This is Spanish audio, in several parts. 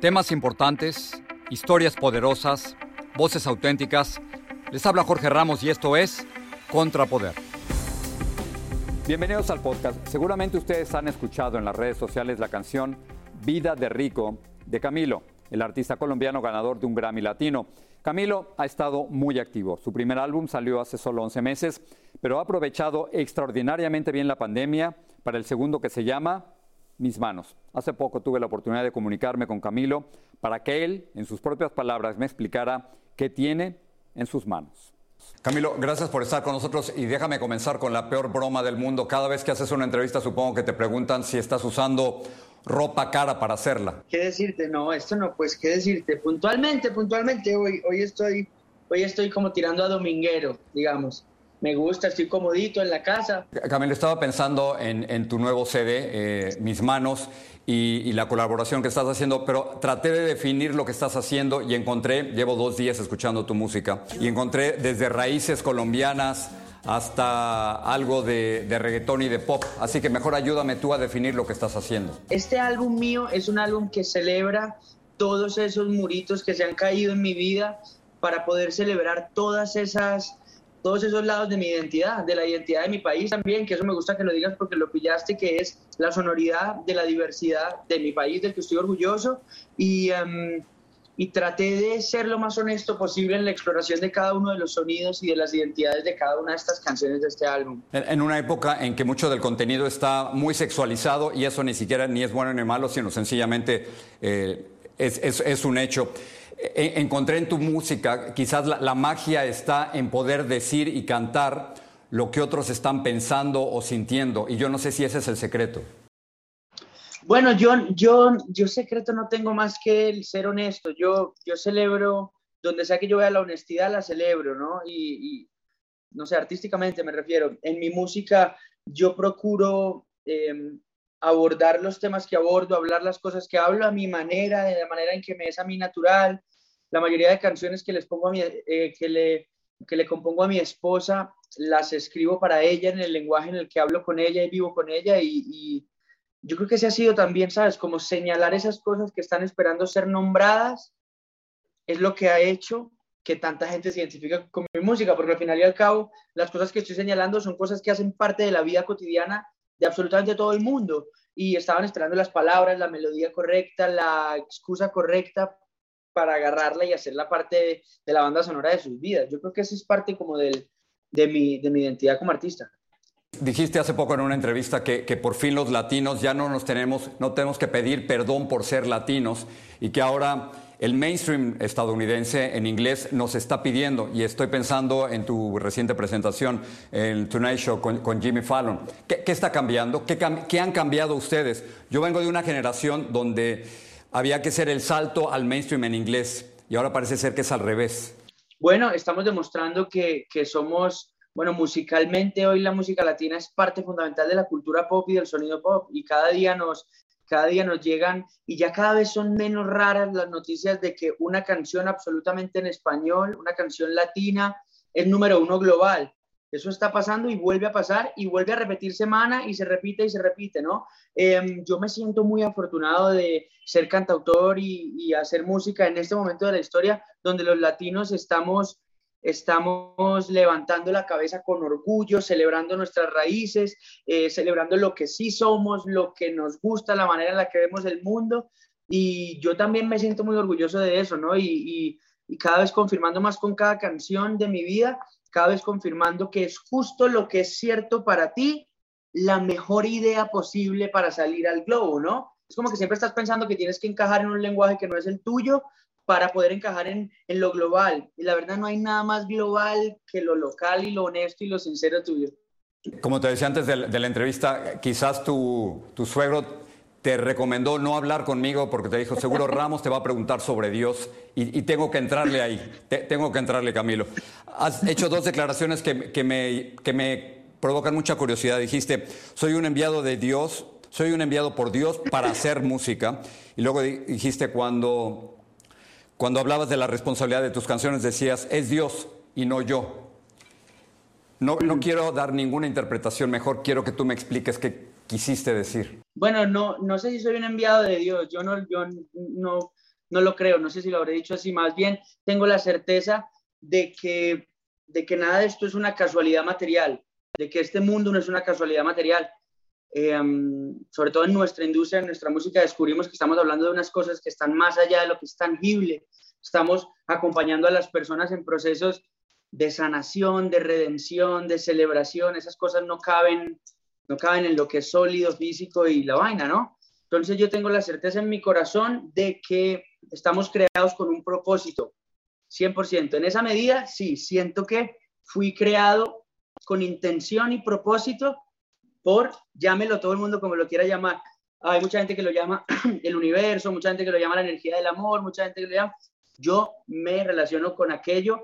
Temas importantes, historias poderosas, voces auténticas. Les habla Jorge Ramos y esto es Contrapoder. Bienvenidos al podcast. Seguramente ustedes han escuchado en las redes sociales la canción Vida de Rico de Camilo, el artista colombiano ganador de un Grammy Latino. Camilo ha estado muy activo. Su primer álbum salió hace solo 11 meses, pero ha aprovechado extraordinariamente bien la pandemia para el segundo que se llama Mis manos. Hace poco tuve la oportunidad de comunicarme con Camilo para que él, en sus propias palabras, me explicara qué tiene en sus manos. Camilo, gracias por estar con nosotros y déjame comenzar con la peor broma del mundo. Cada vez que haces una entrevista supongo que te preguntan si estás usando ropa cara para hacerla. ¿Qué decirte? No, esto no, pues, ¿qué decirte? Puntualmente, puntualmente, hoy, hoy, estoy, hoy estoy como tirando a dominguero, digamos. Me gusta, estoy comodito en la casa. Camilo, estaba pensando en, tu nuevo CD, eh, Mis Manos, y, y, la colaboración que estás haciendo, pero traté de definir lo que estás haciendo y encontré, llevo dos días escuchando tu música, y encontré desde raíces colombianas, hasta algo de, reggaetón y de pop. Así que mejor ayúdame tú a definir lo que estás haciendo. Este álbum mío es un álbum que celebra todos esos muritos que se han caído en mi vida para poder celebrar todas esas todos esos lados de mi identidad, de la identidad de mi país también, que eso me gusta que lo digas porque lo pillaste, que es la sonoridad de la diversidad de mi país, del que estoy orgulloso. Y, em, y traté de ser lo más honesto posible en la exploración de cada uno de los sonidos y de las identidades de cada una de estas canciones de este álbum. En una época en que mucho del contenido está muy sexualizado y eso ni siquiera ni es bueno ni malo, sino sencillamente eh, es, un hecho. E, encontré en tu música, quizás la, la magia está en poder decir y cantar lo que otros están pensando o sintiendo, y yo no sé si ese es el secreto. Bueno, yo, yo, yo secreto no tengo más que el ser honesto. Yo, yo celebro, donde sea que yo vea la honestidad, la celebro, ¿no? Y, no sé, artísticamente me refiero. En mi música yo procuro em, abordar los temas que abordo, hablar las cosas que hablo a mi manera, de la manera en que me es a mí natural. La mayoría de canciones que les pongo a mi, eh, que le, que le compongo a mi esposa, las escribo para ella en el lenguaje en el que hablo con ella y vivo con ella y yo creo que ese ha sido también, ¿sabes? Como señalar esas cosas que están esperando ser nombradas, es lo que ha hecho que tanta gente se identifique con mi música, porque al final y al cabo, las cosas que estoy señalando son cosas que hacen parte de la vida cotidiana de absolutamente todo el mundo. Y estaban esperando las palabras, la melodía correcta, la excusa correcta para agarrarla y hacerla parte de, la banda sonora de sus vidas. Yo creo que eso es parte como del, de, mi, de mi identidad como artista. Dijiste hace poco en una entrevista que, por fin los latinos ya no nos tenemos, no tenemos que pedir perdón por ser latinos y que ahora el mainstream estadounidense en inglés nos está pidiendo, y estoy pensando en tu reciente presentación en Tonight Show con, Jimmy Fallon. ¿Qué, está cambiando? ¿Qué, ¿Qué, han cambiado ustedes? Yo vengo de una generación donde había que ser el salto al mainstream en inglés y ahora parece ser que es al revés. Bueno, estamos demostrando que, que somos bueno, musicalmente hoy la música latina es parte fundamental de la cultura pop y del sonido pop y cada día nos, cada día nos llegan y ya cada vez son menos raras las noticias de que una canción absolutamente en español, una canción latina, es número uno global. Eso está pasando y vuelve a pasar y vuelve a repetir semana y se repite y se repite, ¿no? Em, yo me siento muy afortunado de ser cantautor y, y hacer música en este momento de la historia donde los latinos estamos estamos levantando la cabeza con orgullo, celebrando nuestras raíces, eh, celebrando lo que sí somos, lo que nos gusta, la manera en la que vemos el mundo. Y yo también me siento muy orgulloso de eso, ¿no? Y, y cada vez confirmando más con cada canción de mi vida, cada vez confirmando que es justo lo que es cierto para ti, la mejor idea posible para salir al globo, ¿no? Es como que siempre estás pensando que tienes que encajar en un lenguaje que no es el tuyo, para poder encajar en, en, lo global. Y la verdad no hay nada más global que lo local y lo honesto y lo sincero tuyo. Como te decía antes de, la entrevista, quizás tu, tu suegro te recomendó no hablar conmigo porque te dijo, seguro Ramos te va a preguntar sobre Dios y, tengo que entrarle ahí, tengo que entrarle, Camilo. Has hecho dos declaraciones que, que, me, que me provocan mucha curiosidad. Dijiste, soy un enviado de Dios, soy un enviado por Dios para hacer música. Y luego dijiste, cuando, cuando hablabas de la responsabilidad de tus canciones, decías, es Dios y no yo. No, no quiero dar ninguna interpretación, mejor quiero que tú me expliques qué quisiste decir. Bueno, no, no sé si soy un enviado de Dios, yo no, yo no, no lo creo, no sé si lo habré dicho así, más bien tengo la certeza de que, de que nada de esto es una casualidad material, de que este mundo no es una casualidad material. Eh, sobre todo en nuestra industria, en nuestra música, descubrimos que estamos hablando de unas cosas que están más allá de lo que es tangible. Estamos acompañando a las personas en procesos de sanación, de redención, de celebración. Esas cosas no caben no caben en lo que es sólido, físico y la vaina, ¿no? Entonces yo tengo la certeza en mi corazón de que estamos creados con un propósito, 100%. En esa medida, sí, siento que fui creado con intención y propósito por, llámelo todo el mundo como lo quiera llamar. Hay mucha gente que lo llama el universo, mucha gente que lo llama la energía del amor, mucha gente que lo llama... Yo me relaciono con aquello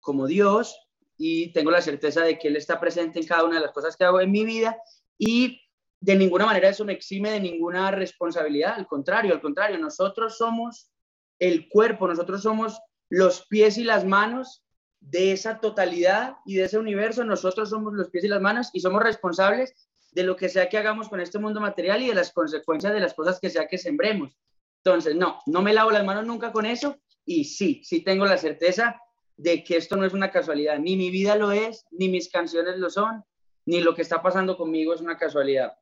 como Dios, y tengo la certeza de que Él está presente en cada una de las cosas que hago en mi vida y de ninguna manera eso me exime de ninguna responsabilidad, al contrario, al contrario, nosotros somos el cuerpo, nosotros somos los pies y las manos de esa totalidad y de ese universo, nosotros somos los pies y las manos y somos responsables de lo que sea que hagamos con este mundo material y de las consecuencias de las cosas que sea que sembremos. Entonces, no, no me lavo las manos nunca con eso y sí, sí tengo la certeza de que esto no es una casualidad. Ni mi vida lo es, ni mis canciones lo son, ni lo que está pasando conmigo es una casualidad.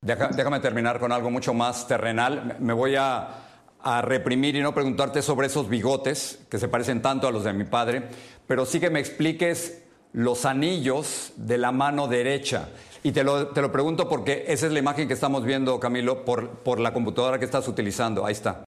déjame terminar con algo mucho más terrenal. Me voy a, a, reprimir y no preguntarte sobre esos bigotes que se parecen tanto a los de mi padre, pero sí que me expliques los anillos de la mano derecha. Y te lo, te lo pregunto porque esa es la imagen que estamos viendo, Camilo, por, por la computadora que estás utilizando. Ahí está.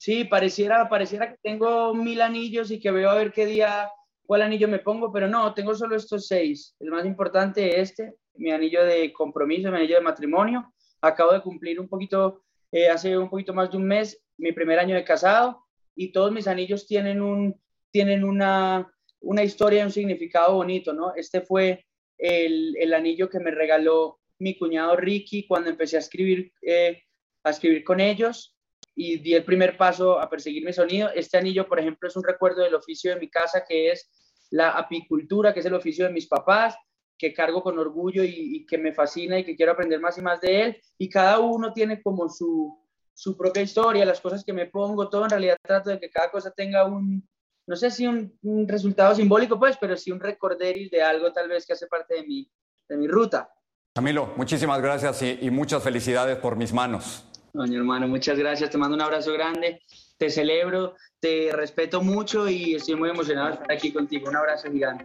Sí, pareciera, pareciera que tengo mil anillos y que veo a ver qué día, cuál anillo me pongo, pero no, tengo solo estos seis. El más importante es este, mi anillo de compromiso, mi anillo de matrimonio. Acabo de cumplir un poquito, eh, hace un poquito más de un mes, mi primer año de casado y todos mis anillos tienen, un, tienen una, una historia y un significado bonito, ¿no? Este fue el, el, anillo que me regaló mi cuñado Ricky cuando empecé a escribir, eh, a escribir con ellos y di el primer paso a perseguir mi sonido. Este anillo, por ejemplo, es un recuerdo del oficio de mi casa, que es la apicultura, que es el oficio de mis papás, que cargo con orgullo y, que me fascina y que quiero aprender más y más de él. Y cada uno tiene como su, su propia historia, las cosas que me pongo, todo en realidad trato de que cada cosa tenga un, no sé si un, resultado simbólico, pues, pero sí un recorderis de algo tal vez que hace parte de mi, de mi ruta. Camilo, muchísimas gracias y, y muchas felicidades por mis manos. Doña hermano, muchas gracias. Te mando un abrazo grande. Te celebro, te respeto mucho y estoy muy emocionado de estar aquí contigo. Un abrazo gigante.